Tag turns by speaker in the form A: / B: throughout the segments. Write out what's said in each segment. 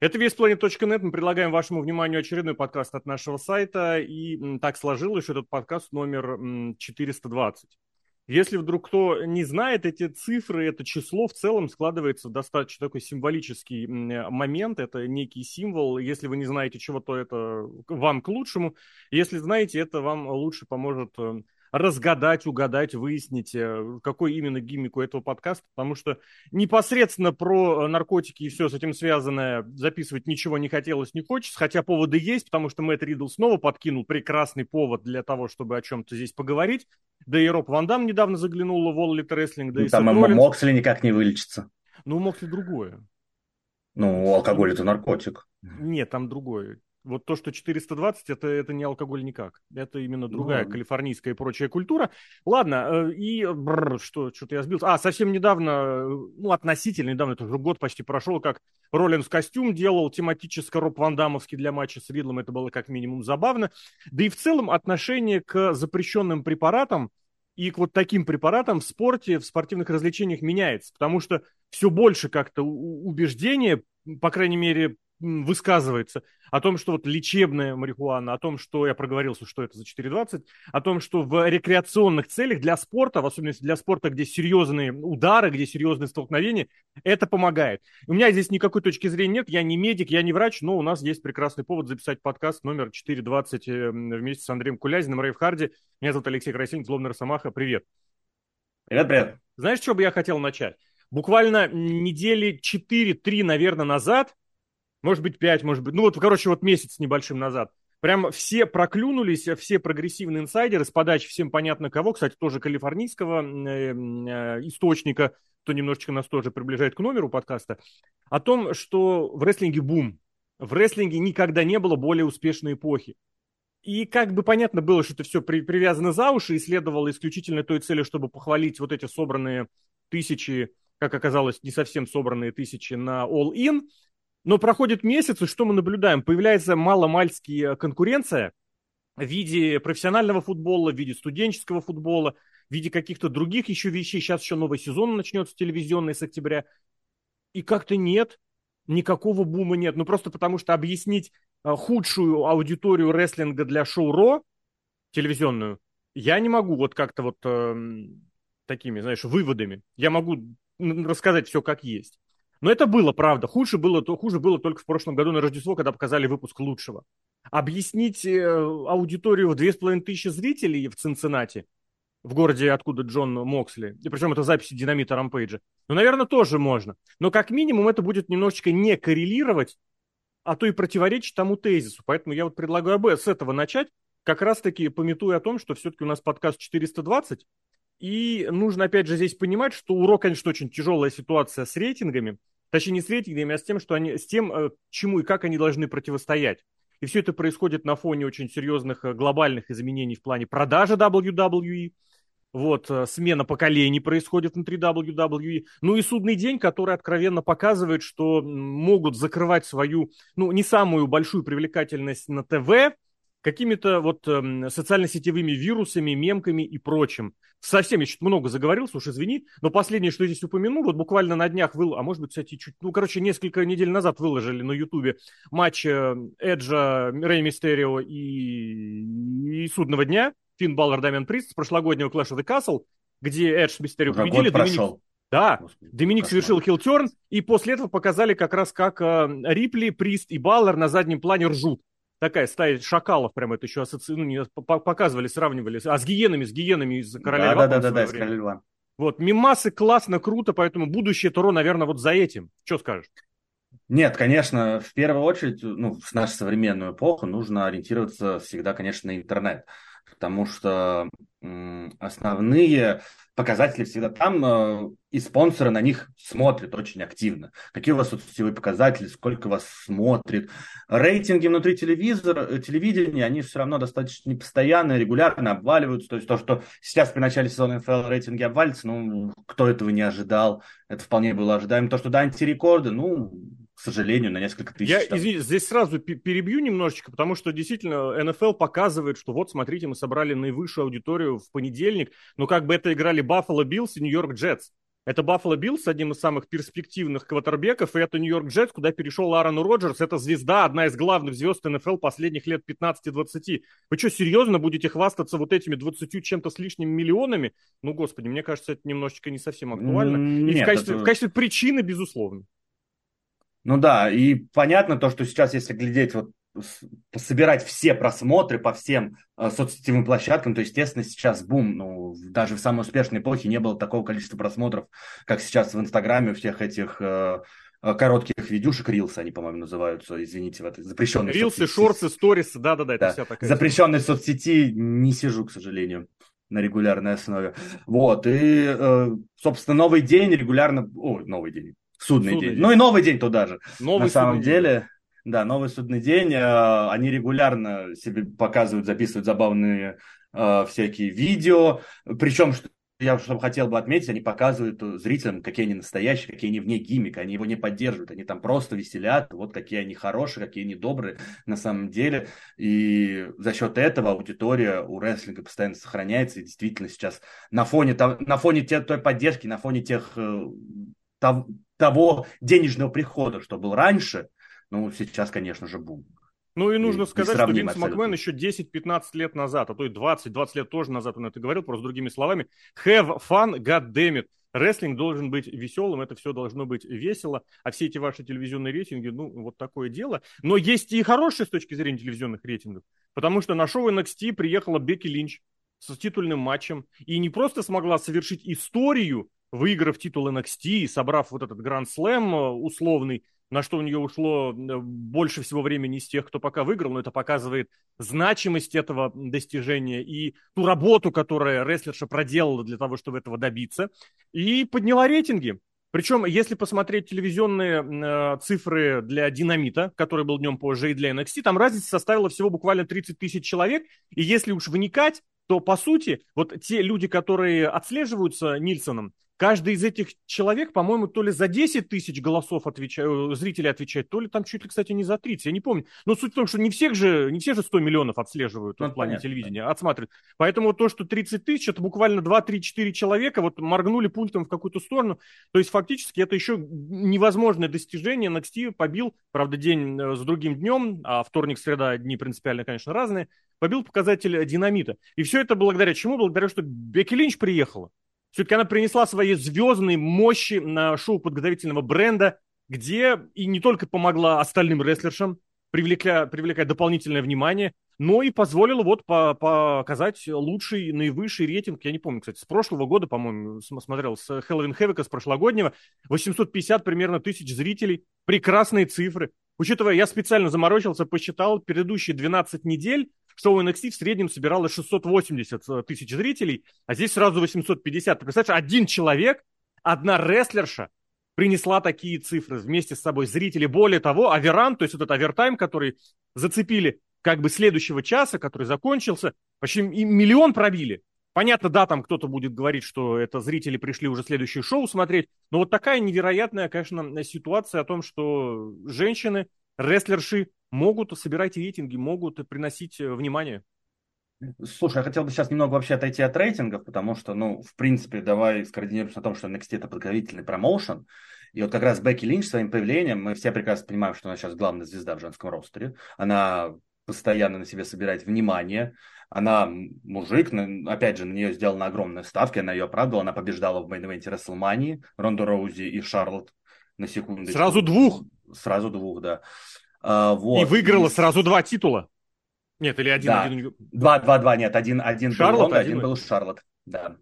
A: Это весьplanet.net. Мы предлагаем вашему вниманию очередной подкаст от нашего сайта. И так сложилось, что этот подкаст номер 420. Если вдруг кто не знает, эти цифры, это число в целом складывается в достаточно такой символический момент. Это некий символ. Если вы не знаете чего, то это вам к лучшему. Если знаете, это вам лучше поможет э, разгадать, угадать, выяснить, э, какой именно гиммик у этого подкаста, потому что непосредственно про э, наркотики и все с этим связанное записывать ничего не хотелось, не хочется, хотя поводы есть, потому что Мэтт Ридл снова подкинул прекрасный повод для того, чтобы о чем-то здесь поговорить. Да и Роб Ван Дам недавно заглянул в All Elite Wrestling. Да
B: ну, и там Моксли никак не вылечится.
A: Ну, Моксли другое.
B: Ну, алкоголь это наркотик.
A: Нет, там другое. Вот то, что 420, это, это не алкоголь никак. Это именно другая ну, калифорнийская и прочая культура. Ладно, э, и бррр, что, что-то я сбился. А, совсем недавно, э, ну, относительно недавно, это уже год почти прошел, как Роллинс костюм делал тематически Роб Вандамовский для матча с Ридлом. Это было как минимум забавно. Да и в целом отношение к запрещенным препаратам и к вот таким препаратам в спорте, в спортивных развлечениях меняется. Потому что все больше как-то убеждения, по крайней мере, высказывается о том, что вот лечебная марихуана, о том, что я проговорился, что это за 4.20, о том, что в рекреационных целях для спорта, в особенности для спорта, где серьезные удары, где серьезные столкновения, это помогает. У меня здесь никакой точки зрения нет, я не медик, я не врач, но у нас есть прекрасный повод записать подкаст номер 4.20 э, вместе с Андреем Кулязиным, Рейв Харди. Меня зовут Алексей Красин, Злобный Росомаха. Привет.
B: Привет, привет.
A: Знаешь, что бы я хотел начать? Буквально недели 4-3, наверное, назад может быть, 5, может быть, ну вот, короче, вот месяц небольшим назад. Прям все проклюнулись, все прогрессивные инсайдеры с подачи всем понятно кого, кстати, тоже калифорнийского э, э, источника, кто немножечко нас тоже приближает к номеру подкаста, о том, что в рестлинге бум. В рестлинге никогда не было более успешной эпохи. И как бы понятно было, что это все при, привязано за уши и следовало исключительно той цели, чтобы похвалить вот эти собранные тысячи, как оказалось, не совсем собранные тысячи на All In – но проходит месяц, и что мы наблюдаем? Появляется маломальская конкуренция в виде профессионального футбола, в виде студенческого футбола, в виде каких-то других еще вещей. Сейчас еще новый сезон начнется телевизионный с октября. И как-то нет, никакого бума нет. Ну просто потому что объяснить а, худшую аудиторию рестлинга для шоу Ро, телевизионную, я не могу вот как-то вот э, такими, знаешь, выводами. Я могу рассказать все как есть. Но это было, правда. Хуже было, то, хуже было только в прошлом году на Рождество, когда показали выпуск лучшего. Объяснить э, аудиторию в 2500 зрителей в Цинциннати, в городе, откуда Джон Моксли, и причем это записи Динамита Рампейджа, ну, наверное, тоже можно. Но как минимум это будет немножечко не коррелировать, а то и противоречить тому тезису. Поэтому я вот предлагаю с этого начать, как раз-таки пометуя о том, что все-таки у нас подкаст 420, и нужно, опять же, здесь понимать, что у Ро, конечно, очень тяжелая ситуация с рейтингами. Точнее, не с рейтингами, а с тем, что они, с тем, э, чему и как они должны противостоять. И все это происходит на фоне очень серьезных э, глобальных изменений в плане продажи WWE. Вот, э, смена поколений происходит внутри WWE. Ну и судный день, который откровенно показывает, что могут закрывать свою, ну, не самую большую привлекательность на ТВ, какими-то вот э, социально-сетевыми вирусами, мемками и прочим. Совсем я чуть много заговорился, уж извини, но последнее, что я здесь упомяну, вот буквально на днях, выл, а может быть, кстати, чуть, ну, короче, несколько недель назад выложили на Ютубе матч э, Эджа, Рэй Мистерио и, и Судного дня, Финн Баллар, Дамиан Прист с прошлогоднего Clash of the Castle, где Эдж с Мистерио победили. Доминик... Да, Господи, Доминик кошмар. совершил хилтерн, и после этого показали как раз, как э, Рипли, Прист и Баллар на заднем плане ржут такая стая шакалов, прямо это еще ассоци... ну, не, показывали, сравнивали. А с гиенами, с гиенами из «Короля
B: да, Да, да, да, из «Короля льва».
A: Вот, мимасы классно, круто, поэтому будущее Туро, наверное, вот за этим. Что скажешь?
B: Нет, конечно, в первую очередь, ну, в нашу современную эпоху нужно ориентироваться всегда, конечно, на интернет, потому что основные показатели всегда там, э, и спонсоры на них смотрят очень активно. Какие у вас соцсетевые показатели, сколько вас смотрит. Рейтинги внутри телевизора, э, телевидения, они все равно достаточно непостоянные, регулярно обваливаются. То есть то, что сейчас при начале сезона НФЛ рейтинги обвалятся, ну, кто этого не ожидал, это вполне было ожидаемо. То, что да, антирекорды, ну, к сожалению, на несколько тысяч.
A: Я, там. извини, здесь сразу перебью немножечко, потому что действительно НФЛ показывает, что вот, смотрите, мы собрали наивысшую аудиторию в понедельник, но как бы это играли Баффало Биллс и Нью-Йорк Джетс. Это Баффало Биллс, одним из самых перспективных квотербеков, и это Нью-Йорк Джетс, куда перешел Аарон Роджерс. Это звезда, одна из главных звезд НФЛ последних лет 15-20. Вы что, серьезно будете хвастаться вот этими 20 чем-то с лишним миллионами? Ну, господи, мне кажется, это немножечко не совсем актуально. Нет, и в качестве, это... в качестве причины, безусловно.
B: Ну да, и понятно то, что сейчас, если глядеть вот собирать все просмотры по всем э, соцсетевым площадкам, то, естественно, сейчас бум. Ну, даже в самой успешной эпохе не было такого количества просмотров, как сейчас в Инстаграме у всех этих э, э коротких видюшек, рилсы они, по-моему, называются, извините, в этой запрещенной
A: Рилсы, шорты, сторисы, да-да-да, это
B: да. вся такая... Запрещенной соцсети не сижу, к сожалению на регулярной основе. Вот, и, э, собственно, новый день регулярно... Ой, новый день, судный, судный день. день. Ну и новый день туда же. Новый на самом деле... День да, новый судный день. Э, они регулярно себе показывают, записывают забавные э, всякие видео. Причем, что я что хотел бы отметить, они показывают зрителям, какие они настоящие, какие они вне гиммика, они его не поддерживают, они там просто веселят, вот какие они хорошие, какие они добрые на самом деле. И за счет этого аудитория у рестлинга постоянно сохраняется, и действительно сейчас на фоне, на фоне той поддержки, на фоне тех, э, того денежного прихода, что был раньше, ну, сейчас, конечно же, бум.
A: Ну и нужно и, сказать, что Винс Макмен еще 10-15 лет назад, а то и 20-20 лет тоже назад он это говорил, просто другими словами, have fun, god damn it. Рестлинг должен быть веселым, это все должно быть весело, а все эти ваши телевизионные рейтинги, ну, вот такое дело. Но есть и хорошие с точки зрения телевизионных рейтингов, потому что на шоу NXT приехала Бекки Линч с титульным матчем и не просто смогла совершить историю, выиграв титул NXT, собрав вот этот Гранд Слэм э, условный, на что у нее ушло больше всего времени из тех, кто пока выиграл, но это показывает значимость этого достижения и ту работу, которую рестлерша проделала для того, чтобы этого добиться, и подняла рейтинги. Причем, если посмотреть телевизионные э, цифры для Динамита, который был днем позже, и для NXT, там разница составила всего буквально 30 тысяч человек. И если уж вникать, то, по сути, вот те люди, которые отслеживаются Нильсоном, Каждый из этих человек, по-моему, то ли за 10 тысяч голосов отвечает, зрителей отвечает, то ли там чуть ли, кстати, не за 30, я не помню. Но суть в том, что не всех же, не все же 100 миллионов отслеживают ну, в плане понятно, телевидения, отсматривают. Поэтому то, что 30 тысяч, это буквально 2-3-4 человека, вот моргнули пультом в какую-то сторону. То есть фактически это еще невозможное достижение. NXT побил, правда, день э, с другим днем, а вторник, среда, дни принципиально, конечно, разные, побил показатель динамита. И все это благодаря чему? Благодаря, что Бекки Линч приехала. Все-таки она принесла свои звездные мощи на шоу подготовительного бренда, где и не только помогла остальным рестлершам, привлекая, привлекая дополнительное внимание, но и позволила вот по показать лучший, наивысший рейтинг. Я не помню, кстати, с прошлого года, по-моему, смотрел, с Хэллоуин Хэвика, с прошлогоднего. 850 примерно тысяч зрителей. Прекрасные цифры. Учитывая, я специально заморочился, посчитал предыдущие 12 недель, шоу NXT в среднем собирало 680 э, тысяч зрителей, а здесь сразу 850. Ты представляешь, один человек, одна рестлерша принесла такие цифры вместе с собой зрители. Более того, аверан, то есть этот авертайм, который зацепили как бы следующего часа, который закончился, почти миллион пробили. Понятно, да, там кто-то будет говорить, что это зрители пришли уже следующее шоу смотреть, но вот такая невероятная, конечно, ситуация о том, что женщины, рестлерши могут собирать рейтинги, могут приносить э, внимание.
B: Слушай, я хотел бы сейчас немного вообще отойти от рейтингов, потому что, ну, в принципе, давай скоординируемся на том, что NXT это подготовительный промоушен, и вот как раз Бекки Линч своим появлением, мы все прекрасно понимаем, что она сейчас главная звезда в женском ростере, она постоянно на себе собирает внимание, она мужик, опять же, на нее сделаны огромные ставки, она ее оправдывала, она побеждала в мейн-ивенте Рестлмании, Ронда Роузи и Шарлотт на секунду.
A: Сразу двух?
B: Сразу двух, да.
A: А, вот. И выиграла и... сразу два титула. Нет, или один,
B: да.
A: один.
B: Два, два, два, нет, один, один
A: Шарлот,
B: был один, один был Шарлот, да.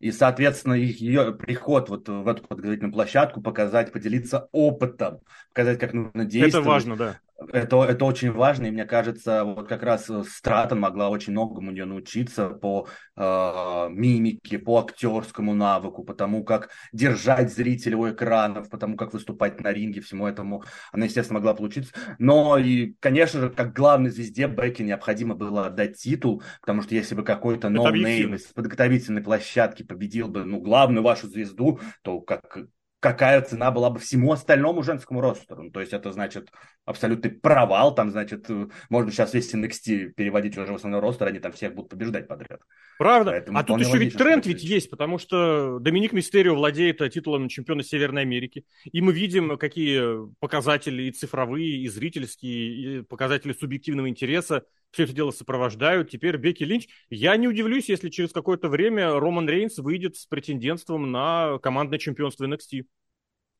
B: И, соответственно, их, ее приход вот в эту подготовительную площадку, показать, поделиться опытом, показать, как нужно действовать.
A: Это важно, да.
B: Это, это очень важно, и мне кажется, вот как раз э, Стратон могла очень многому у нее научиться по э, мимике, по актерскому навыку, по тому, как держать зрителя у экранов, по тому, как выступать на ринге, всему этому она, естественно, могла получиться. Но и, конечно же, как главной звезде Бекки необходимо было отдать титул, потому что если бы какой-то ноунейм из подготовительной площадки победил бы, ну, главную вашу звезду, то как какая цена была бы всему остальному женскому ростеру. Ну, то есть это значит абсолютный провал, там, значит, можно сейчас весь NXT переводить уже в основной ростер, они там всех будут побеждать подряд.
A: Правда. Поэтому а тут еще ведь тренд ведь есть, потому что Доминик Мистерио владеет титулом чемпиона Северной Америки, и мы видим, какие показатели и цифровые, и зрительские, и показатели субъективного интереса все это дело сопровождают. Теперь Бекки Линч. Я не удивлюсь, если через какое-то время Роман Рейнс выйдет с претендентством на командное чемпионство NXT.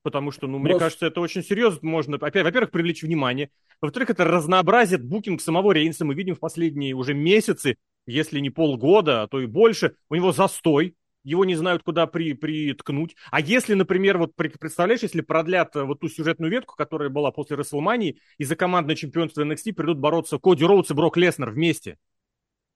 A: Потому что, ну, мне кажется, это очень серьезно можно, опять, во-первых, привлечь внимание, во-вторых, это разнообразит букинг самого Рейнса. Мы видим в последние уже месяцы, если не полгода, а то и больше, у него застой, его не знают, куда при, приткнуть. А если, например, вот представляешь, если продлят э, вот ту сюжетную ветку, которая была после Расселмании, и за командное чемпионство NXT придут бороться Коди Роудс и Брок Леснер вместе.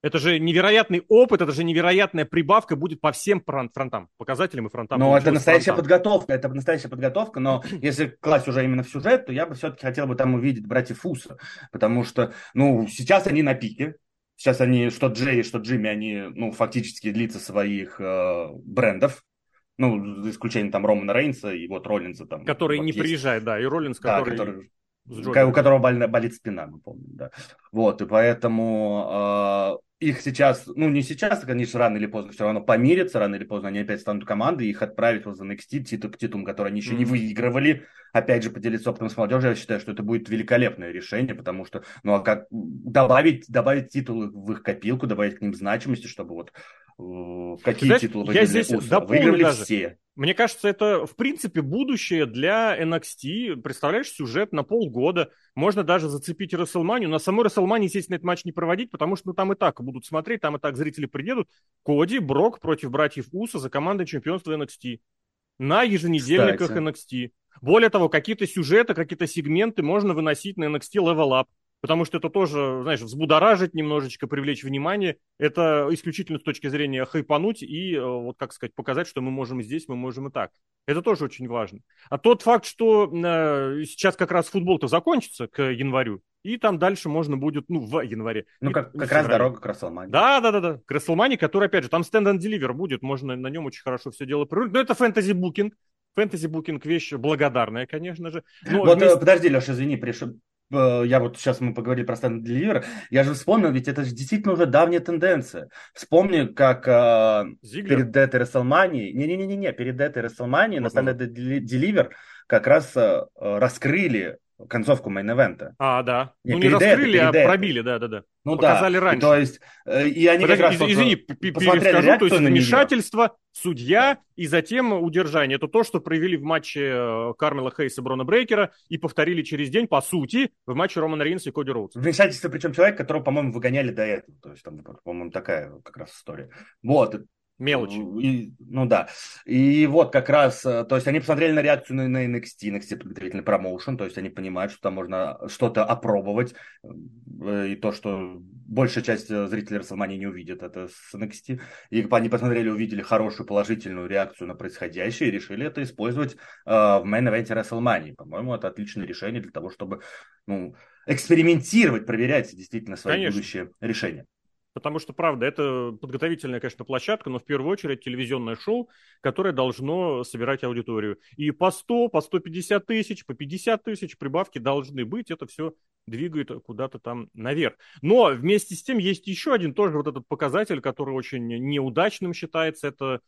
A: Это же невероятный опыт, это же невероятная прибавка будет по всем фронтам, показателям и фронтам.
B: Ну, это настоящая фронтам. подготовка, это настоящая подготовка, но если класть уже именно в сюжет, то я бы все-таки хотел бы там увидеть братьев Фуса, потому что, ну, сейчас они на пике, Сейчас они, что Джей, что Джимми, они, ну, фактически лица своих э, брендов. Ну, за исключением там Романа Рейнса и вот Роллинса там.
A: Который вот не есть. приезжает, да, и Роллинс, который... Да, который
B: у которого болит спина, мы помним, да. Вот, и поэтому э, их сейчас, ну не сейчас, конечно, рано или поздно все равно помирятся, рано или поздно они опять станут командой, их отправят в NXT, титул к титулам, который они еще mm-hmm. не выигрывали, опять же, поделиться опытом с молодежью, я считаю, что это будет великолепное решение, потому что, ну, а как добавить, добавить титулы в их копилку, добавить к ним значимости, чтобы вот какие Знаешь, титулы? Я здесь выиграли даже. все.
A: Мне кажется, это, в принципе, будущее для NXT. Представляешь, сюжет на полгода. Можно даже зацепить Расселманию. На самой Расселмане, естественно, этот матч не проводить, потому что ну, там и так будут смотреть, там и так зрители приедут. Коди, Брок против братьев Уса за командой чемпионства NXT. На еженедельниках Кстати. NXT. Более того, какие-то сюжеты, какие-то сегменты можно выносить на NXT Level Up потому что это тоже, знаешь, взбудоражить немножечко, привлечь внимание. Это исключительно с точки зрения хайпануть и, э, вот как сказать, показать, что мы можем здесь, мы можем и так. Это тоже очень важно. А тот факт, что э, сейчас как раз футбол-то закончится к январю, и там дальше можно будет, ну, в январе.
B: Ну, как, как раз дорога к Расселмане.
A: Да, да, да, да. К Расселмане, который, опять же, там стенд and deliver будет, можно на нем очень хорошо все дело прорулить. Но это фэнтези-букинг. Фэнтези-букинг вещь благодарная, конечно же.
B: Но вот, вместе... подожди, Леша, извини, пришел, Э, я вот сейчас мы поговорили про stand deliver, я же вспомнил, ведь это же действительно уже давняя тенденция. Вспомни, как э, перед этой WrestleMania, не-не-не-не, перед этой WrestleMania на stand deliver как раз э, раскрыли концовку мейн-эвента.
A: А, да. Не, ну, не раскрыли, это, а пробили, да-да-да.
B: Ну Показали да. раньше. То есть, э, и они Подожди, как раз...
A: Извини, перескажу, то есть вмешательство, судья и затем удержание. Это то, что провели в матче э, Кармела Хейса и Брона Брейкера и повторили через день, по сути, в матче Романа Рейнса и Коди Роудса.
B: Вмешательство, причем человек, которого, по-моему, выгоняли до этого. То есть, там, по-моему, такая как раз история. Вот.
A: Мелочи.
B: И, ну да. И вот как раз, э, то есть они посмотрели на реакцию на, на NXT, NXT подготовительный промоушен, то есть они понимают, что там можно что-то опробовать, э, и то, что большая часть э, зрителей Расселмани не увидит это с NXT. И они посмотрели, увидели хорошую положительную реакцию на происходящее и решили это использовать э, в мейн-эвенте Расселмани. По-моему, это отличное решение для того, чтобы ну, экспериментировать, проверять действительно свои Конечно. будущие решения.
A: Потому что, правда, это подготовительная, конечно, площадка, но в первую очередь телевизионное шоу, которое должно собирать аудиторию. И по 100, по 150 тысяч, по 50 тысяч прибавки должны быть. Это все двигает куда-то там наверх. Но вместе с тем есть еще один тоже вот этот показатель, который очень неудачным считается. Это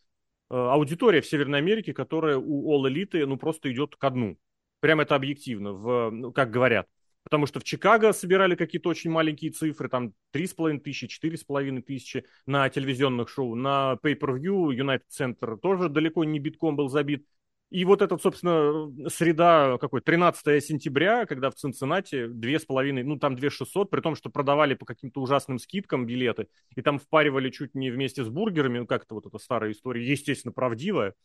A: э, аудитория в Северной Америке, которая у All Elite ну, просто идет ко дну. Прям это объективно, в, ну, как говорят. Потому что в Чикаго собирали какие-то очень маленькие цифры, там 3,5 тысячи, 4,5 тысячи на телевизионных шоу. На Pay-Per-View United Center тоже далеко не битком был забит. И вот эта, собственно, среда, какой, 13 сентября, когда в Цинциннате 2,5, ну там 2,600, при том, что продавали по каким-то ужасным скидкам билеты, и там впаривали чуть не вместе с бургерами, ну как-то вот эта старая история, естественно, правдивая.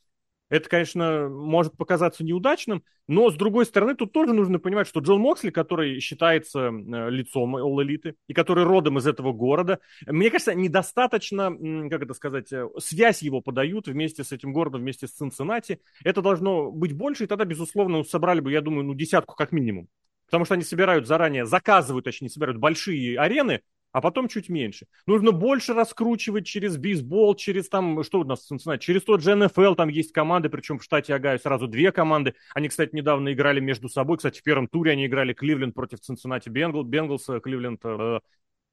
A: Это, конечно, может показаться неудачным, но, с другой стороны, тут тоже нужно понимать, что Джон Моксли, который считается э, лицом All и который родом из этого города, мне кажется, недостаточно, как это сказать, э, связь его подают вместе с этим городом, вместе с Цинциннати. Это должно быть больше, и тогда, безусловно, собрали бы, я думаю, ну, десятку как минимум. Потому что они собирают заранее, заказывают, точнее, собирают большие арены, а потом чуть меньше. Нужно больше раскручивать через бейсбол, через там, что у нас через тот же НФЛ, там есть команды, причем в штате Агаю сразу две команды. Они, кстати, недавно играли между собой. Кстати, в первом туре они играли Кливленд против Цинциннати Бенгл, Бенглс, Кливленд э,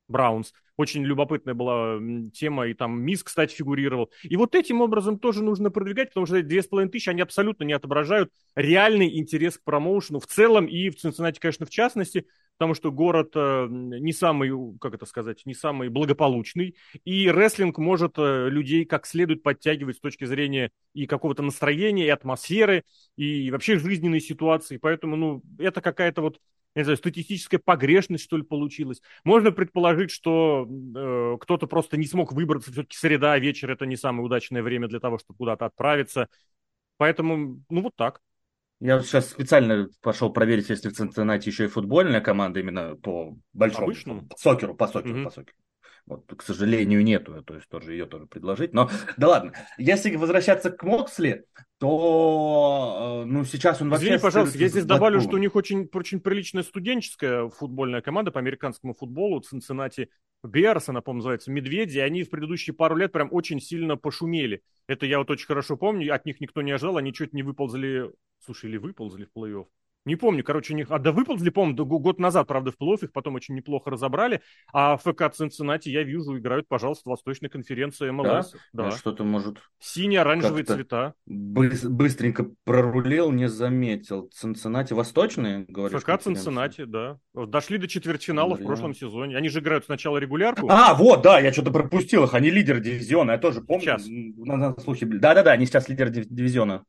A: Браунс. Очень любопытная была тема, и там Мисс, кстати, фигурировал. И вот этим образом тоже нужно продвигать, потому что две с половиной тысячи, они абсолютно не отображают реальный интерес к промоушену в целом и в Цинциннати, конечно, в частности, потому что город э, не самый, как это сказать, не самый благополучный, и рестлинг может э, людей как следует подтягивать с точки зрения и какого-то настроения, и атмосферы, и вообще жизненной ситуации, поэтому, ну, это какая-то вот не знаю, статистическая погрешность, что ли, получилась. Можно предположить, что э, кто-то просто не смог выбраться, все-таки среда, вечер это не самое удачное время для того, чтобы куда-то отправиться. Поэтому, ну, вот так.
B: Я сейчас специально пошел проверить, если в Цинциннати еще и футбольная команда именно по большому Обычному? по сокеру, по сокеру, mm-hmm. по сокеру. Вот, к сожалению, нету, то есть тоже ее тоже предложить. Но да ладно. Если возвращаться к Моксли, то э, ну сейчас он
A: вообще... Извини, пожалуйста, я здесь добавлю, что у них очень, очень приличная студенческая футбольная команда по американскому футболу, Цинциннати Берс, она, по-моему, называется, Медведи, они в предыдущие пару лет прям очень сильно пошумели. Это я вот очень хорошо помню, от них никто не ожидал, они чуть не выползли, слушай, или выползли в плей-офф. Не помню, короче, у них... А да выползли, помню, год назад, правда, в плей их потом очень неплохо разобрали. А ФК Цинциннати, я вижу, играют, пожалуйста, Восточной конференции МЛС.
B: Да? да. Что-то может...
A: Сине-оранжевые цвета.
B: быстренько прорулил, не заметил. Цинциннати Восточные, говоришь?
A: ФК Цинциннати, да. Дошли до четвертьфинала в прошлом сезоне. Они же играют сначала регулярку.
B: А, вот, да, я что-то пропустил их. Они лидеры дивизиона, я тоже помню. Сейчас. На, на слухи Да-да-да, они сейчас лидеры дивизиона.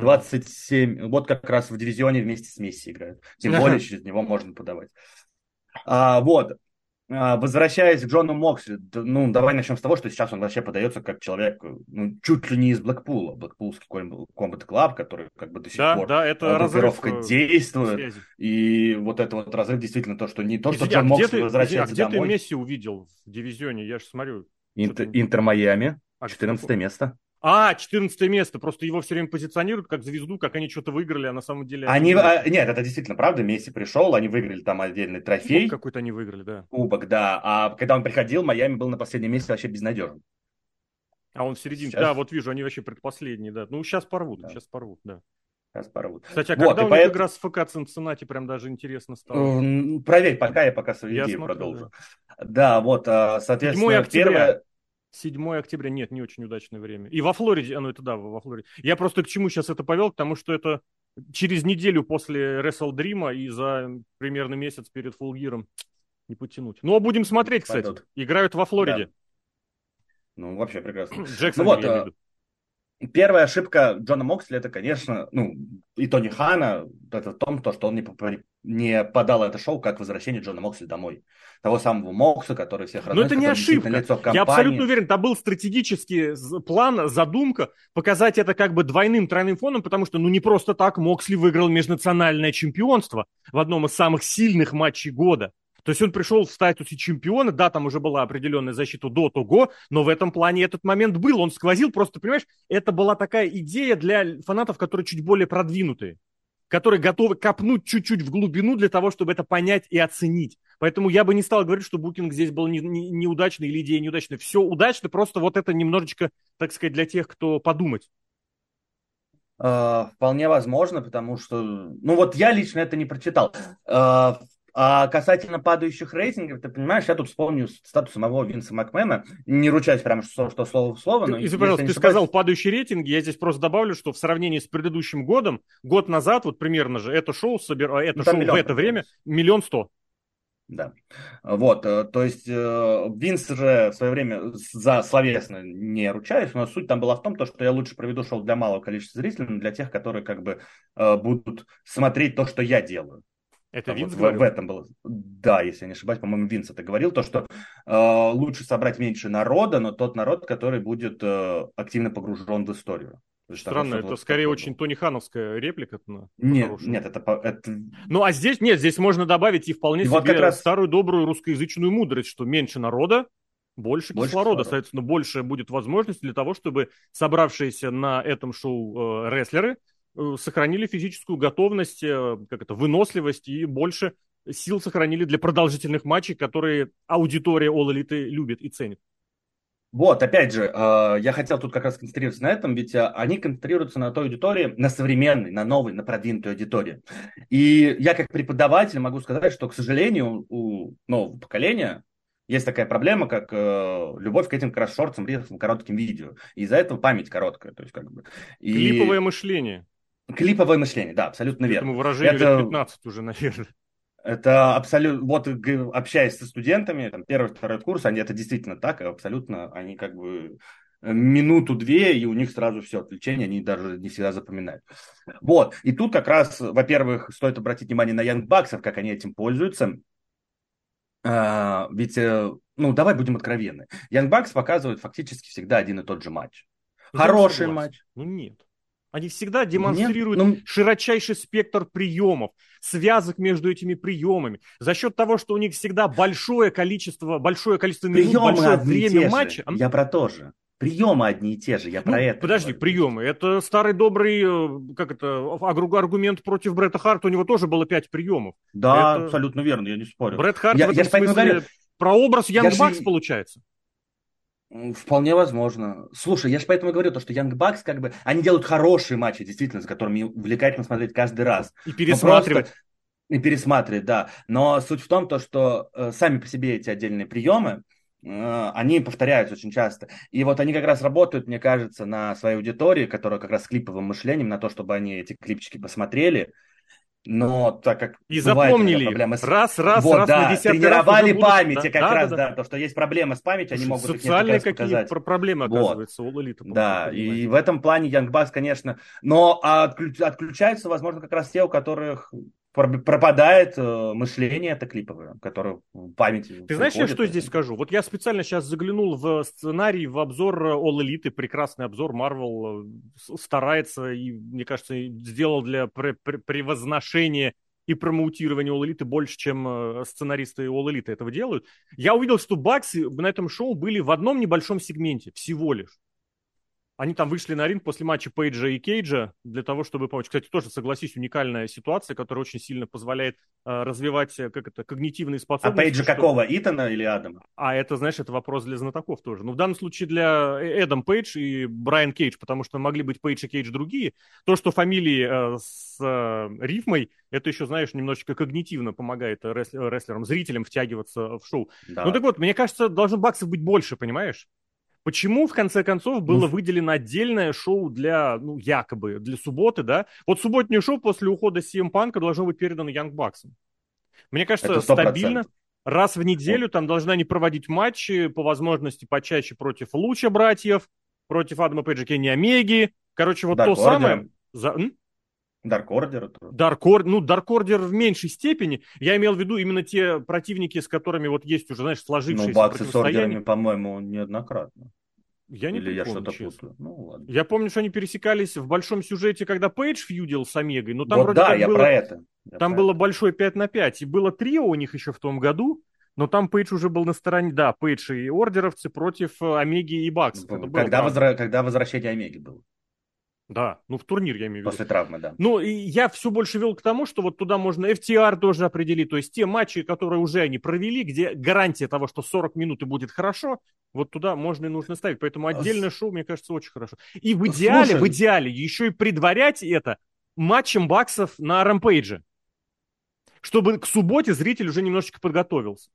B: 27, вот как раз в дивизионе вместе с Месси играют. Тем более через него можно подавать. А, вот, а, возвращаясь к Джону Моксли, ну, давай начнем с того, что сейчас он вообще подается как человек, ну, чуть ли не из Блэкпула, Блэкпулский комбат клаб, который как бы до сих да, пор
A: да, это группировка
B: э, действует, связи. и вот это вот разрыв действительно то, что не то, что Извини, Джон а Моксли ты, возвращается
A: а где
B: домой.
A: ты Месси увидел в дивизионе? Я же смотрю.
B: Интер, Интер Майами, 14 а место.
A: А, 14 место. Просто его все время позиционируют как звезду, как они что-то выиграли, а на самом деле...
B: Они, а, нет, это действительно правда. Месси пришел, они выиграли там отдельный трофей.
A: Кубок какой-то они выиграли, да.
B: Кубок, да. А когда он приходил, Майами был на последнем месте вообще безнадежен.
A: А он в середине. Сейчас... Да, вот вижу, они вообще предпоследние, да. Ну, сейчас порвут, да. сейчас порвут, да.
B: Сейчас порвут.
A: Кстати, а вот, когда у них поэт... игра с ФК Цинциннати, прям даже интересно стало.
B: Проверь, пока я пока свою идею продолжу. Да. да, вот, а, соответственно, 7 октября. Первое...
A: 7 октября, нет, не очень удачное время. И во Флориде, а, ну это да, во Флориде. Я просто к чему сейчас это повел, к тому, что это через неделю после Wrestle Dream и за примерно месяц перед Фулгиром не потянуть. Но будем смотреть, кстати. Пойдут. Играют во Флориде. Да.
B: Ну, вообще прекрасно. Джексон, ну, вот, а, Первая ошибка Джона Моксли, это, конечно, ну, и Тони Хана, это в том, то, что он не, не подал это шоу как возвращение Джона Моксли домой. Того самого Мокса, который всех.
A: Но это не ошибка. Лицо Я абсолютно уверен, там был стратегический план, задумка, показать это как бы двойным, тройным фоном, потому что, ну, не просто так Моксли выиграл межнациональное чемпионство в одном из самых сильных матчей года. То есть он пришел в статусе чемпиона, да, там уже была определенная защита до того, но в этом плане этот момент был, он сквозил, просто, понимаешь, это была такая идея для фанатов, которые чуть более продвинутые которые готовы копнуть чуть-чуть в глубину для того, чтобы это понять и оценить. Поэтому я бы не стал говорить, что букинг здесь был не, не, неудачный или идея неудачная. Все удачно, просто вот это немножечко, так сказать, для тех, кто подумать.
B: Uh, вполне возможно, потому что, ну вот я лично это не прочитал. Uh, а касательно падающих рейтингов, ты понимаешь, я тут вспомню статус самого Винса Макмена, не ручаюсь прямо, что, что слово в слово.
A: Но Извини, пожалуйста, ты ошибаюсь... сказал падающие рейтинги, я здесь просто добавлю, что в сравнении с предыдущим годом, год назад, вот примерно же, это шоу, собер... А, это ну, шоу в это время миллион сто.
B: Да. Вот, э, то есть э, Винс же в свое время за словесно не ручаюсь, но суть там была в том, то, что я лучше проведу шоу для малого количества зрителей, но для тех, которые как бы э, будут смотреть то, что я делаю.
A: Это Винс
B: вот в, в этом было. Да, если я не ошибаюсь, по-моему, Винс это говорил, то, что э, лучше собрать меньше народа, но тот народ, который будет э, активно погружен в историю.
A: Странно, это скорее очень Тони Хановская реплика.
B: На, нет, нет, это, это...
A: Ну, а здесь, нет, здесь можно добавить и вполне и себе вот как раз... старую добрую русскоязычную мудрость, что меньше народа, больше, больше кислорода, кислорода, соответственно, больше будет возможность для того, чтобы собравшиеся на этом шоу э, рестлеры сохранили физическую готовность, э, как это, выносливость и больше сил сохранили для продолжительных матчей, которые аудитория All Elite любит и ценит.
B: Вот, опять же, э, я хотел тут как раз концентрироваться на этом, ведь э, они концентрируются на той аудитории, на современной, на новой, на продвинутой аудитории. И я как преподаватель могу сказать, что, к сожалению, у нового поколения есть такая проблема, как э, любовь к этим кросс-шортам, рилсам, коротким видео. И из-за этого память короткая. То есть, как бы,
A: и... Клиповое мышление.
B: Клиповое мышление, да, абсолютно верно.
A: Этому выражению это... лет 15 уже, наверное.
B: Это абсолютно, вот общаясь со студентами, там, первый, второй курс, они это действительно так, абсолютно, они как бы э, минуту-две, и у них сразу все отвлечение, они даже не всегда запоминают. Вот, и тут как раз, во-первых, стоит обратить внимание на янгбаксов, как они этим пользуются. А, ведь, э, ну, давай будем откровенны. Янгбакс показывают фактически всегда один и тот же матч. Хороший матч.
A: Ну, нет. Они всегда демонстрируют Нет, ну... широчайший спектр приемов, связок между этими приемами. За счет того, что у них всегда большое количество, большое количество
B: минут, приемы большое время матча. Я про то же. Приемы одни и те же, я ну, про это.
A: Подожди, говорю. приемы. Это старый добрый, э, как это, аргумент против Бретта Харта. У него тоже было пять приемов.
B: Да, это... абсолютно верно, я не спорю.
A: Бретт Харт я, в этом я смысле говорю, про образ Янг Бакс же... получается.
B: Вполне возможно. Слушай, я же поэтому говорю, то, что Young Bucks, как бы, они делают хорошие матчи, действительно, за которыми увлекательно смотреть каждый раз.
A: И пересматривать. Просто...
B: И пересматривать, да. Но суть в том, то, что э, сами по себе эти отдельные приемы, э, они повторяются очень часто. И вот они как раз работают, мне кажется, на своей аудитории, которая как раз с клиповым мышлением, на то, чтобы они эти клипчики посмотрели, но так как
A: и запомнили проблемы с... раз, раз,
B: вот,
A: раз,
B: да, на тренировали раз память, будут... как да, раз, да, да, да, то, что есть проблемы с памятью, они могут
A: социальные какие проблемы оказывается вот. у Лолита.
B: Да, и в этом плане Янгбас, конечно, но отключаются, возможно, как раз те, у которых пропадает э, мышление это клиповое, которое в памяти.
A: Ты знаешь, я что здесь скажу? Вот я специально сейчас заглянул в сценарий, в обзор All Elite, прекрасный обзор, Marvel э, старается и, мне кажется, сделал для превозношения и промоутирования All Elite больше, чем э, сценаристы All Elite этого делают. Я увидел, что баксы на этом шоу были в одном небольшом сегменте, всего лишь. Они там вышли на ринг после матча Пейджа и Кейджа для того, чтобы помочь. Кстати, тоже, согласись, уникальная ситуация, которая очень сильно позволяет э, развивать, э, как это, когнитивные способности.
B: А Пейджа что... какого? Итана или Адама?
A: А это, знаешь, это вопрос для знатоков тоже. Ну, в данном случае для э, Эдам Пейдж и Брайан Кейдж, потому что могли быть Пейдж и Кейдж другие. То, что фамилии э, с э, рифмой, это еще, знаешь, немножечко когнитивно помогает рестлерам, зрителям втягиваться в шоу. Да. Ну так вот, мне кажется, должно баксов быть больше, понимаешь? Почему, в конце концов, было выделено отдельное шоу для, ну, якобы, для субботы, да? Вот субботнее шоу после ухода CM Punk должно быть передано Янг Баксом. Мне кажется, стабильно, раз в неделю там должны они проводить матчи, по возможности почаще против Луча братьев, против Адама Пейджа Кенни Омеги. Короче, вот Dark то Order. самое... За...
B: Dark Order.
A: Dark Order, ну, Dark Order в меньшей степени. Я имел в виду именно те противники, с которыми вот есть уже, знаешь, сложившиеся Ну,
B: Баксы с ордерами, по-моему, неоднократно.
A: Я не
B: Или
A: я
B: что-то путаю. Ну, ладно.
A: Я помню, что они пересекались в большом сюжете, когда Пейдж фьюдил с Омегой. Но там
B: вот
A: вроде
B: да, я
A: было,
B: про это.
A: Я там про было это. большое 5 на 5. И было трио у них еще в том году. Но там Пейдж уже был на стороне, да, Пейдж и ордеровцы против э, Омеги и Бакс.
B: Когда, возра... когда возвращение Омеги было.
A: Да, ну в турнир я имею в виду.
B: После травмы, да.
A: Ну, и я все больше вел к тому, что вот туда можно FTR тоже определить, то есть те матчи, которые уже они провели, где гарантия того, что 40 минут и будет хорошо, вот туда можно и нужно ставить. Поэтому отдельное шоу, мне кажется, очень хорошо. И в идеале, Слушай... в идеале еще и предварять это матчем баксов на рампейдже, чтобы к субботе зритель уже немножечко подготовился.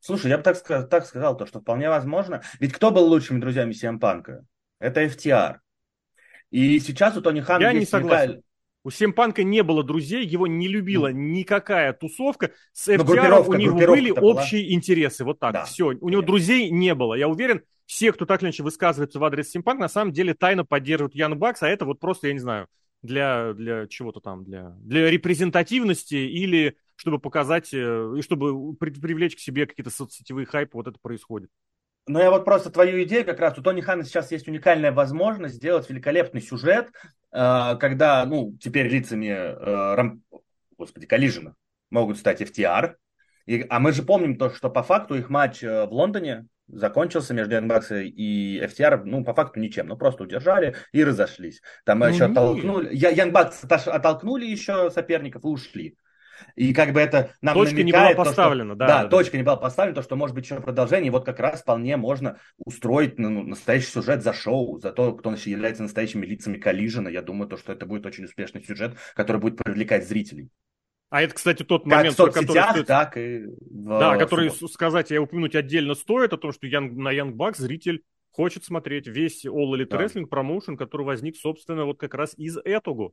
B: Слушай, я бы так, так сказал, то, что вполне возможно. Ведь кто был лучшими друзьями CM Панка? Это FTR. И сейчас у Тони Хана
A: Я не согласен. Уникаль... У Семпанка не было друзей, его не любила никакая тусовка. С FTR у него были общие была. интересы. Вот так, да. все. У него Нет. друзей не было. Я уверен, все, кто так или иначе высказывается в адрес Симпанк, на самом деле тайно поддерживают Ян Бакс, а это вот просто, я не знаю, для, для чего-то там, для, для репрезентативности или чтобы показать, э, и чтобы привлечь к себе какие-то соцсетевые хайпы, вот это происходит.
B: Но я вот просто твою идею, как раз у Тони Хана сейчас есть уникальная возможность сделать великолепный сюжет, э, когда, ну, теперь лицами, э, рам... господи, Коллижена могут стать FTR. И, а мы же помним то, что по факту их матч э, в Лондоне закончился между Янгбакс и FTR, ну, по факту ничем, ну, просто удержали и разошлись. Там ну, еще оттолкнули, Янгбакс оттолкнули еще соперников и ушли. И как бы это нам
A: точка
B: намекает,
A: не была
B: то,
A: поставлена,
B: что,
A: да,
B: да, точка не была поставлена, то, что может быть еще продолжение, и вот как раз вполне можно устроить ну, настоящий сюжет за шоу, за то, кто является настоящими лицами коллижена. Я думаю, то, что это будет очень успешный сюжет, который будет привлекать зрителей.
A: А это, кстати, тот
B: как
A: момент,
B: в соцсетях,
A: который стоит...
B: так и в
A: Да, который сказать и упомянуть отдельно стоит, о том, что Young, на Young Bucks зритель хочет смотреть весь All Elite
B: Да.
A: Wrestling промоушен, который возник, собственно, вот как раз из этого.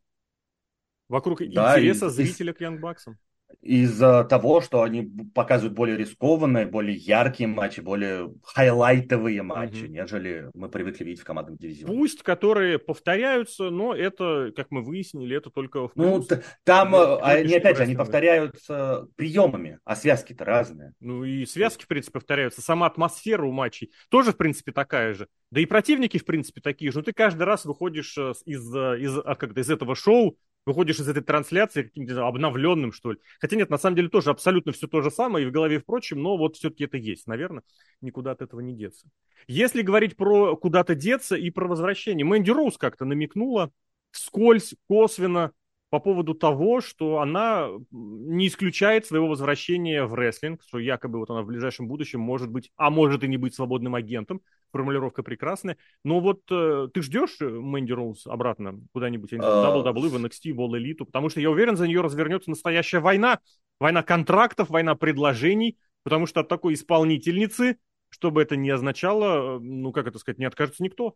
A: Вокруг
B: Да,
A: интереса
B: из-
A: зрителя к Bucks.
B: из-за того, что они показывают более рискованные, более яркие матчи, более хайлайтовые матчи,
A: Мгм.
B: нежели мы привыкли видеть в командном дивизионе.
A: Пусть, которые повторяются, но это, как мы выяснили, это только в
B: Ну, там,
A: Ну,
B: они, опять же, они повторяются приемами, а связки-то разные.
A: Ну и связки, в принципе, повторяются. Сама атмосфера у матчей тоже, в принципе, такая же. Да и противники, в принципе, такие же. Но ты каждый раз выходишь э, из, э, из, а, как-то из этого шоу, выходишь из этой трансляции каким-то обновленным, что ли. Хотя нет, на самом деле тоже абсолютно все то же самое, и в голове, впрочем, но вот все-таки это есть. Наверное, никуда от этого не деться. Если говорить про куда-то деться и про возвращение, Мэнди Роуз как-то намекнула вскользь, косвенно, по поводу того, что она не исключает своего возвращения в рестлинг, что якобы вот она в ближайшем будущем может быть, а может и не быть свободным агентом. Формулировка прекрасная. Но вот э, ты ждешь э, Мэнди Роуз обратно куда-нибудь, не знаю,
B: А,
A: WWE, в NXT, в All Elite? Потому что я уверен, за нее развернется настоящая война. Война контрактов, война предложений, потому что от такой исполнительницы, что бы это ни означало, э, ну, как это сказать, не откажется никто.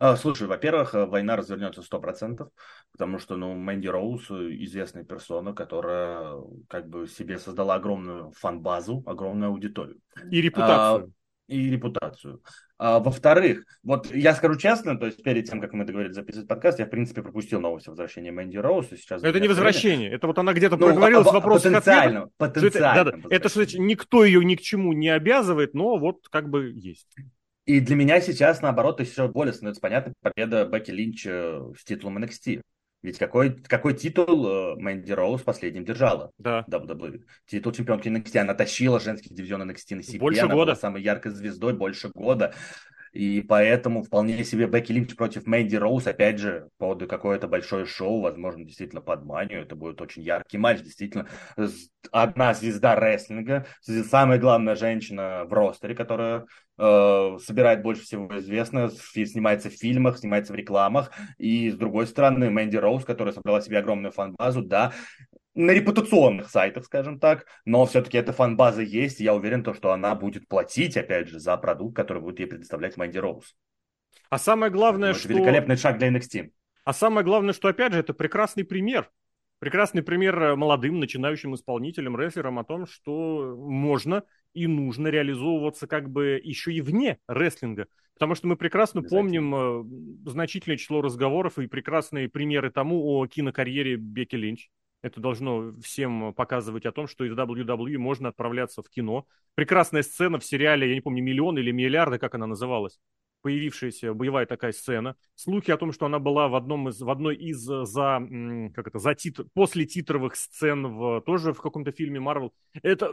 B: А, Слушай, во-первых, э, война развернется сто процентов, потому что, ну, Мэнди Роуз э, известная персона, которая э, как бы себе создала огромную фан-базу, огромную аудиторию.
A: И репутацию.
B: И репутацию. А, во-вторых, вот я скажу честно, то есть перед тем, как мы договорились записывать подкаст, я, в принципе, пропустил новость о возвращении Мэнди Роуз. И сейчас
A: это не возвращение, это вот она где-то
B: Ну,
A: проговорилась
B: а-
A: в
B: а-
A: вопросах
B: потенциально.
A: Что это,
B: потенциально.
A: да, да, это что значит, никто ее ни к чему не обязывает, но вот как бы есть.
B: И для меня сейчас, наоборот, еще более становится понятна победа Бекки Линч с титулом NXT. Ведь какой, какой титул э, Мэнди Роуз последним держала?
A: Да.
B: WWE. Титул чемпионки NXT. Она тащила женский дивизион NXT на себе.
A: Больше
B: она
A: года.
B: была самой яркой звездой больше года. И поэтому вполне себе Бекки Линч против Мэнди Роуз, опять же, под какое-то большое шоу, возможно, действительно под манию. Это будет очень яркий матч, действительно. Одна звезда рестлинга, самая главная женщина в ростере, которая собирает больше всего известно, снимается в фильмах, снимается в рекламах. И с другой стороны, Мэнди Роуз, которая собрала себе огромную фан-базу, да, на репутационных сайтах, скажем так, но все-таки эта фан-база есть, и я уверен, то, что она будет платить, опять же, за продукт, который будет ей предоставлять Мэнди Роуз.
A: А самое главное,
B: Это
A: что...
B: великолепный шаг для NXT.
A: А самое главное, что, опять же, это прекрасный пример. Прекрасный пример э, молодым, начинающим исполнителям, рестлерам о том, что можно и нужно реализовываться как бы еще и вне рестлинга. Потому что мы прекрасно помним э, значительное число разговоров и прекрасные примеры тому о кинокарьере Бекки Линч. Это должно всем показывать о том, что из WWE можно отправляться в кино. Прекрасная сцена в сериале, я не помню, «Миллион» или «Миллиарды», как она называлась появившаяся боевая такая сцена. Слухи о том, что она была в, одном из, в одной из э, за, как это, за титр, после титровых сцен в, тоже в каком-то фильме Марвел. Это,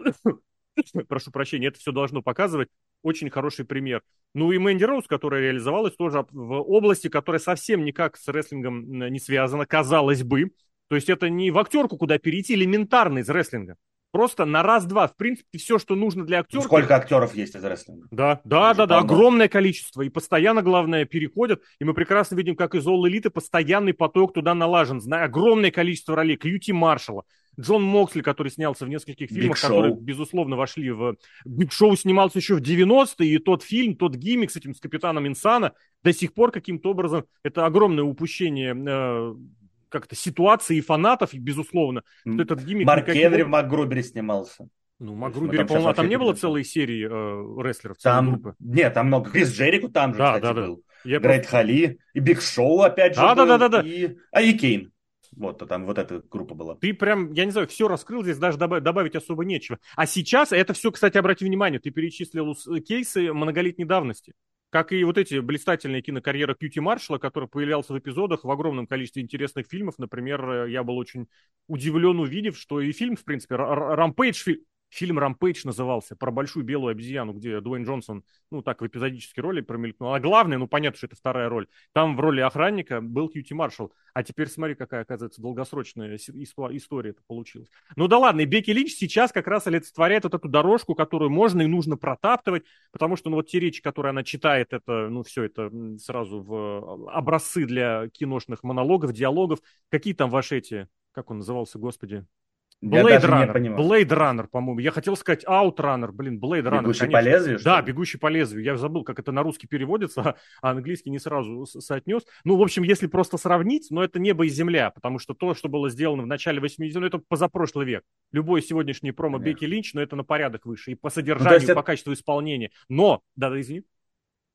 A: прошу прощения, это все должно показывать. Очень хороший пример. Ну и Мэнди Роуз, которая реализовалась тоже в области, которая совсем никак с рестлингом не связана, казалось бы. То есть это не в актерку куда перейти, элементарно из рестлинга. Просто на раз-два, в принципе, все, что нужно для актера.
B: Сколько актеров есть из рестлинга?
A: Да, да,
B: Уже
A: да, да, огромное количество. И постоянно, главное, переходят. И мы прекрасно видим, как из All Elite постоянный поток туда налажен. Зна- огромное количество ролей. Кьюти Маршалла, Джон Моксли, который снялся в нескольких фильмах,
B: Шоу.
A: которые, безусловно, вошли в... Биг Шоу снимался еще в 90-е, и тот фильм, тот гиммик с этим, с Капитаном Инсана, до сих пор каким-то образом, это огромное упущение э, как-то ситуации и фанатов, и, безусловно, что этот гиммик...
B: Марк
A: никаким
B: Генри в МакГрубере снимался.
A: Ну,
B: там
A: по-моему, а там не было целой серии э, рестлеров, целой
B: Там,
A: группы?
B: нет, там много. Крис Джерико там же,
A: Да,
B: кстати,
A: да, да.
B: был.
A: Я
B: Грейт
A: просто-
B: Хали, и Биг Шоу опять же
A: Да, да,
B: был,
A: да, да, да.
B: И... А и Кейн. Вот, а там вот эта группа была.
A: Ты прям, я не знаю, все раскрыл, здесь даже доба- добавить особо нечего. А сейчас, это все, кстати, обрати внимание, ты перечислил с- кейсы многолетней давности. Как и вот эти блистательные кинокарьеры Кьюти Маршалла, который появлялся в эпизодах в огромном количестве интересных фильмов. Например, э, я был очень удивлен, увидев, что и фильм, в принципе, Рампейдж, фи- фильм «Рампейдж» назывался, про большую белую обезьяну, где Дуэйн Джонсон, ну, так, в эпизодической роли промелькнул. А главное, ну, понятно, что это вторая роль. Там в роли охранника был Кьюти Маршалл. А теперь смотри, какая, оказывается, долгосрочная история это получилась. Ну да ладно, и Бекки Линч сейчас как раз олицетворяет вот эту дорожку, которую можно и нужно протаптывать, потому что, ну, вот те речи, которые она читает, это, ну, все это сразу в образцы для киношных монологов, диалогов. Какие там ваши эти, как он назывался, господи? Blade Runner, Blade Runner, по-моему. Я хотел сказать Outrunner, блин, Blade Runner.
B: Бегущий конечно. по лезвию?
A: Да, бегущий по лезвию. Я забыл, как это на русский переводится, а английский не сразу соотнес. Ну, в общем, если просто сравнить, но это небо и земля, потому что то, что было сделано в начале 80-х, ну, это позапрошлый век. Любой сегодняшний промо Бекки Линч, но это на порядок выше. И по содержанию, ну, и по это... качеству исполнения. Но, да, да, извини.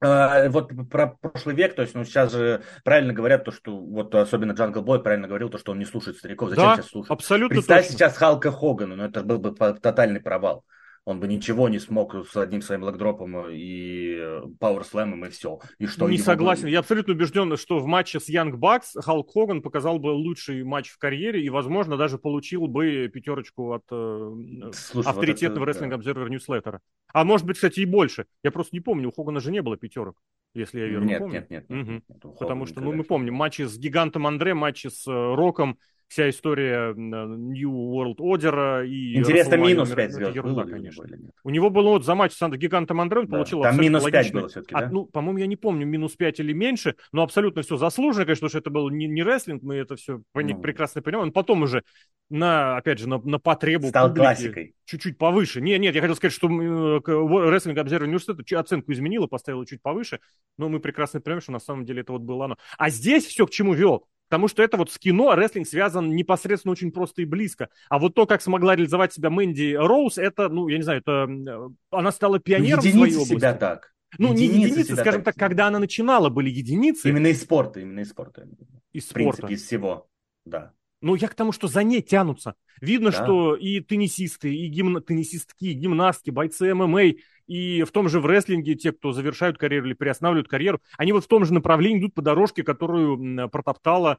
B: А, вот про прошлый век, то есть, ну, сейчас же правильно говорят то, что, вот особенно Джангл Бой правильно говорил, то, что он не слушает стариков. Зачем
A: да,
B: сейчас слушать?
A: абсолютно
B: Представь точно. сейчас Халка Хогана, ну, это был бы тотальный провал он бы ничего не смог с одним своим лэкдропом и пауэрслэмом и все. И что
A: не согласен. Бы... Я абсолютно убежден, что в матче с Янг Бакс Халк Хоган показал бы лучший матч в карьере и, возможно, даже получил бы пятерочку от э, Слушай, авторитетного вот рестлинг обзервер ньюслеттера. А может быть, кстати, и больше. Я просто не помню, у Хогана же не было пятерок если я верно
B: нет,
A: помню.
B: Нет, нет, нет. Угу.
A: нет Потому что, ну, мы помним матчи с Гигантом Андре, матчи с э, Роком, вся история New World Order и...
B: Интересно, минус 5 звезд
A: ерунда, было, конечно. Было, у него было вот за матч с гигантом Андре, он да. получил
B: Там минус 5 логичный... было все-таки,
A: да? А, ну, по-моему, я не помню, минус 5 или меньше, но абсолютно все заслуженно, конечно, потому что это был не, не рестлинг, мы это все ну. прекрасно понимаем. Он потом уже на, опять же, на, на потребу
B: Стал классикой.
A: Чуть-чуть повыше. Не, нет, я хотел сказать, что рестлинг Observer Университет оценку изменила, поставила чуть повыше, но мы прекрасно понимаем, что на самом деле это вот было оно. А здесь все к чему вел? Потому что это вот с кино рестлинг связан непосредственно очень просто и близко. А вот то, как смогла реализовать себя Мэнди Роуз, это, ну, я не знаю, это э, она стала пионером
B: в своей области. себя так.
A: Ну, единицы не единицы, скажем так, так, когда она начинала, были единицы.
B: Именно из спорта, именно из спорта.
A: Из
B: спорта. В принципе, из всего, да.
A: Ну, я к тому, что за ней тянутся. Видно, да. что и теннисисты, и гимна... теннисистки, и гимнастки, бойцы ММА, и в том же в рестлинге те, кто завершают карьеру или приостанавливают карьеру, они вот в том же направлении идут по дорожке, которую протоптала,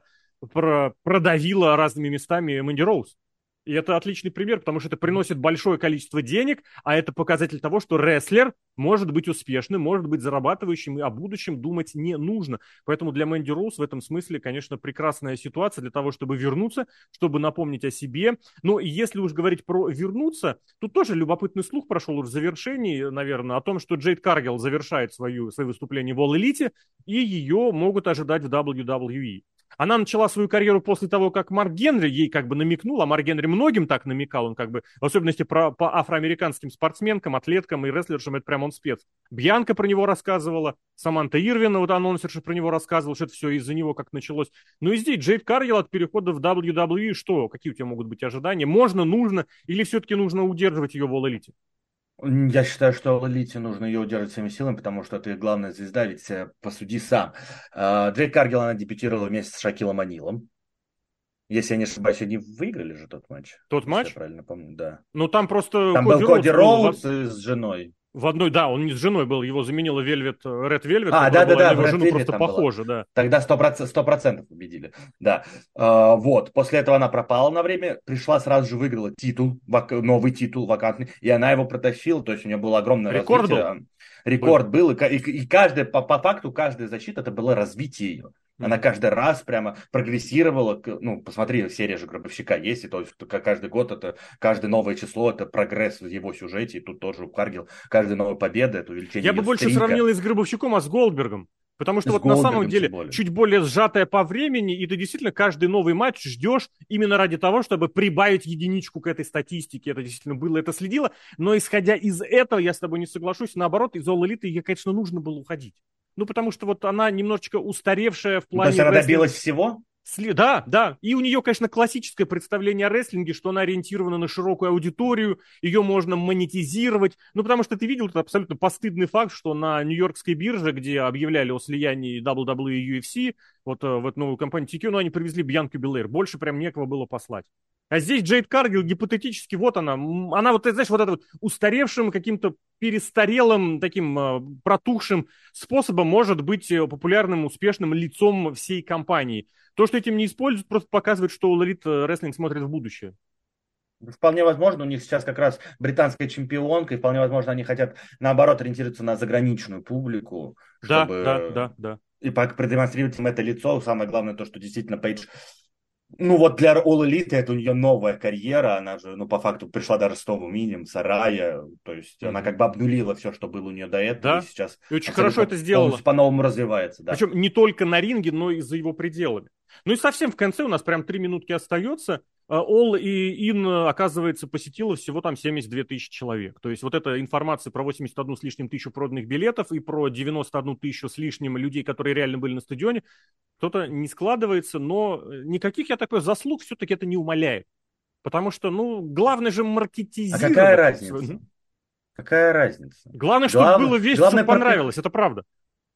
A: продавила разными местами Мэнди Роуз. И это отличный пример, потому что это приносит большое количество денег, а это показатель того, что рестлер может быть успешным, может быть зарабатывающим, и о будущем думать не нужно. Поэтому для Мэнди Роуз в этом смысле, конечно, прекрасная ситуация для того, чтобы вернуться, чтобы напомнить о себе. Но если уж говорить про вернуться, тут тоже любопытный слух прошел уже в завершении, наверное, о том, что Джейд Каргел завершает свою, свои выступления в All Elite, и ее могут ожидать в WWE. Она начала свою карьеру после того, как Марк Генри ей как бы намекнул, а Марк Генри многим так намекал, он как бы, в особенности про, по афроамериканским спортсменкам, атлеткам и рестлершам, это прям он спец. Бьянка про него рассказывала, Саманта Ирвина, вот анонсерша про него рассказывала, что это все из-за него как началось. Ну и здесь Джейд Каргел от перехода в WWE, что, какие у тебя могут быть ожидания? Можно, нужно, или все-таки нужно удерживать ее в All Elite?
B: Я считаю, что Лолите нужно ее удерживать всеми силами, потому что ты главная звезда, ведь э, посуди сам. А, Дрейк Каргел, она дебютировала вместе с Шакилом Анилом. Если я не ошибаюсь, они выиграли же тот матч.
A: Тот матч? Я
B: правильно помню, да.
A: Ну там просто
B: Там Коди был Коди Роудс с женой.
A: В одной, да, он не с женой был, его заменила Вельвет, Ред Вельвет.
B: А, да, да, да,
A: его жену просто похоже,
B: да. Тогда сто процентов победили, да. А, вот, после этого она пропала на время, пришла сразу же выиграла титул, новый титул вакантный, и она его протащила, то есть у нее было огромное
A: Рекорд
B: развитие. Был. Рекорд был, и, и, и каждая, по, по факту, каждая защита, это было развитие ее. Она каждый раз прямо прогрессировала. Ну, посмотри, серия же Гробовщика есть, и то есть каждый год это, каждое новое число это прогресс в его сюжете, и тут тоже у Каргил каждая новая победа, это увеличение
A: Я бы больше стрика. сравнил и с Гробовщиком, а с Голдбергом. Потому что с вот на самом деле более. чуть более сжатая по времени, и ты действительно каждый новый матч ждешь именно ради того, чтобы прибавить единичку к этой статистике. Это действительно было, это следило. Но исходя из этого, я с тобой не соглашусь. Наоборот, из All Elite ей, конечно, нужно было уходить. Ну, потому что вот она немножечко устаревшая в плане...
B: Ну, то есть она добилась всего?
A: Да, да. И у нее, конечно, классическое представление о рестлинге, что она ориентирована на широкую аудиторию, ее можно монетизировать. Ну, потому что ты видел этот абсолютно постыдный факт, что на Нью-Йоркской бирже, где объявляли о слиянии WWE и UFC, вот э, в эту новую компанию TQ, ну, они привезли Бьянку Белэйр. Больше прям некого было послать. А здесь Джейд Каргил гипотетически, вот она, она вот, знаешь, вот это вот устаревшим каким-то перестарелым, таким э, протухшим способом может быть э, популярным, успешным лицом всей компании. То, что этим не используют, просто показывает, что Elite Wrestling смотрит в будущее.
B: Вполне возможно, у них сейчас как раз британская чемпионка, и вполне возможно, они хотят, наоборот, ориентироваться на заграничную публику.
A: Да, чтобы... да, да, да.
B: И продемонстрировать им это лицо. Самое главное то, что действительно Пейдж ну вот для All Elite это у нее новая карьера, она же, ну по факту пришла даже с новым именем, Сарая, то есть mm-hmm. она как бы обнулила все, что было у нее до этого,
A: да? и сейчас и очень хорошо это сделала.
B: По-новому развивается, да.
A: Причем не только на ринге, но и за его пределами. Ну и совсем в конце у нас прям три минутки остается. Э, All и In, оказывается, посетило всего там 72 тысячи человек. То есть вот эта информация про 81 с лишним тысячу проданных билетов и про 91 тысячу с лишним людей, которые реально были на стадионе, кто-то не складывается, но никаких, я такой, заслуг все-таки это не умаляет. Потому что, ну, главное же маркетизировать.
B: А какая разница? Какая разница?
A: Главное, чтобы главное, было весело, главное, понравилось, это правда.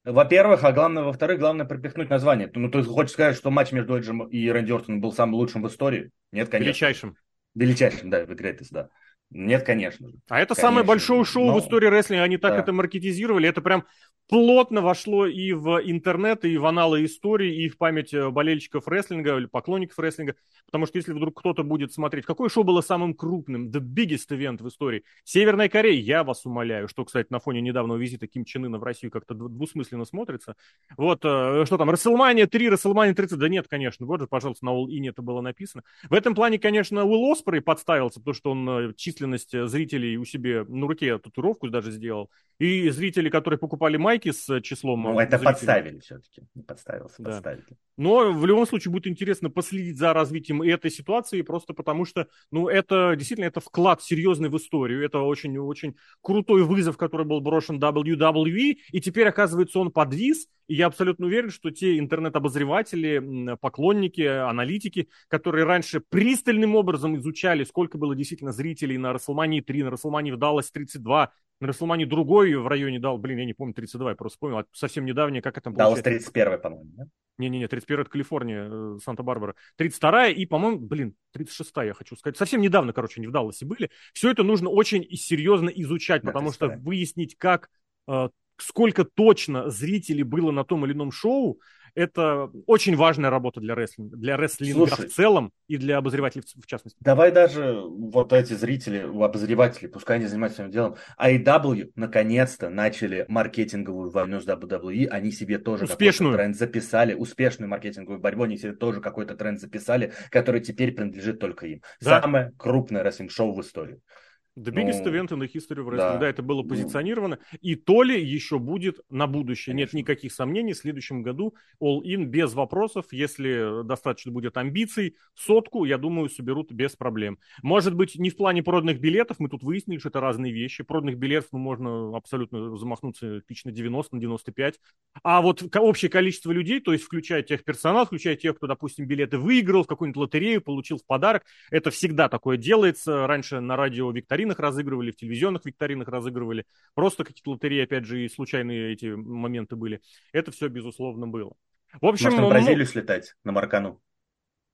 B: Во-первых, а главное, во-вторых, главное пропихнуть название. Ну, ты хочешь сказать, что матч между Эджем и Рэнди Ортоном был самым лучшим в истории? Нет, конечно.
A: Величайшим.
B: Величайшим, да, в Greatest, да. Нет, конечно же.
A: А это конечно. самое большое шоу Но... в истории рестлинга. Они так да. это маркетизировали. Это прям плотно вошло и в интернет, и в аналы истории, и в память э, болельщиков рестлинга или поклонников рестлинга. Потому что если вдруг кто-то будет смотреть, какое шоу было самым крупным, the biggest event в истории? Северная Корея, я вас умоляю, что, кстати, на фоне недавнего визита Ким Чен Ына в Россию как-то двусмысленно смотрится. Вот, э, что там, Расселмания 3, Расселмания 30, да нет, конечно, вот же, пожалуйста, на All In это было написано. В этом плане, конечно, Уилл Оспрей подставился, потому что он э, численность зрителей у себя на руке татуировку даже сделал. И зрители, которые покупали майки с числом...
B: Ну, это зрителей, подставили все-таки. Не подставился, да. подставили.
A: Но в любом случае будет интересно последить за развитием этой ситуации, просто потому что, ну, это действительно это вклад серьезный в историю. Это очень-очень крутой вызов, который был брошен WWE, и теперь, оказывается, он подвис, и я абсолютно уверен, что те интернет-обозреватели, поклонники, аналитики, которые раньше пристальным образом изучали, сколько было действительно зрителей на WrestleMania 3, на WrestleMania в Dallas 32, на Расселмане другой в районе дал, блин, я не помню, 32, я просто вспомнил, а совсем недавнее, как это
B: было. Даллас 31, по-моему, да?
A: Не-не-не, 31 это Калифорния, э, Санта-Барбара. 32 и, по-моему, блин, 36 я хочу сказать. Совсем недавно, короче, не в Далласе были. Все это нужно очень серьезно изучать, да, потому что выяснить, как э, сколько точно зрителей было на том или ином шоу, это очень важная работа для рестлинга, для рестлинга Слушай, в целом и для обозревателей в, частности.
B: Давай даже вот эти зрители, обозреватели, пускай они занимаются своим делом, AEW наконец-то начали маркетинговую войну с WWE, они себе тоже
A: успешную.
B: тренд записали, успешную маркетинговую борьбу, они себе тоже какой-то тренд записали, который теперь принадлежит только им. Да. Самое крупное рестлинг-шоу в истории.
A: The biggest ну, event in the history of wrestling. Да. да, это было ну. позиционировано. И то ли еще будет на будущее. Конечно. Нет никаких сомнений. В следующем году All In без вопросов. Если достаточно будет амбиций, сотку, я думаю, соберут без проблем. Может быть, не в плане проданных билетов. Мы тут выяснили, что это разные вещи. Проданных билетов ну, можно абсолютно замахнуться тысяч на 90, на 95. А вот общее количество людей, то есть включая тех персонал, включая тех, кто, допустим, билеты выиграл в какую-нибудь лотерею, получил в подарок, это всегда такое делается. Раньше на радио Викторин викторинах разыгрывали, в телевизионных викторинах разыгрывали. Просто какие-то лотереи, опять же, и случайные эти моменты были. Это все, безусловно, было.
B: В общем, Может, в Бразилию ну, слетать, на Маркану?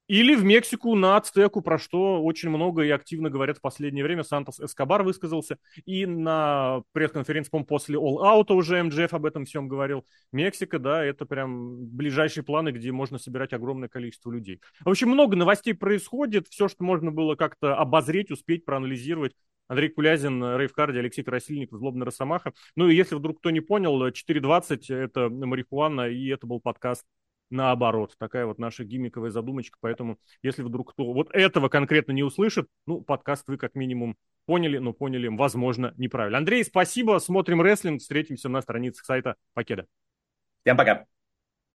A: Или в Мексику на Ацтеку, про что очень много и активно говорят в последнее время. Сантос Эскобар высказался. И на пресс-конференции, по после All Out уже МДФ об этом всем говорил. Мексика, да, это прям ближайшие планы, где можно собирать огромное количество людей. В общем, много новостей происходит. Все, что можно было как-то обозреть, успеть, проанализировать. Андрей Кулязин, Рейв Карди, Алексей Красильников, Злобный Росомаха. Ну и если вдруг кто не понял, 4.20 это марихуана, и это был подкаст наоборот. Такая вот наша гиммиковая задумочка. Поэтому, если вдруг кто вот этого конкретно не услышит, ну, подкаст вы как минимум поняли, но поняли, возможно, неправильно. Андрей, спасибо. Смотрим рестлинг. Встретимся на страницах сайта Покеда.
B: Всем пока.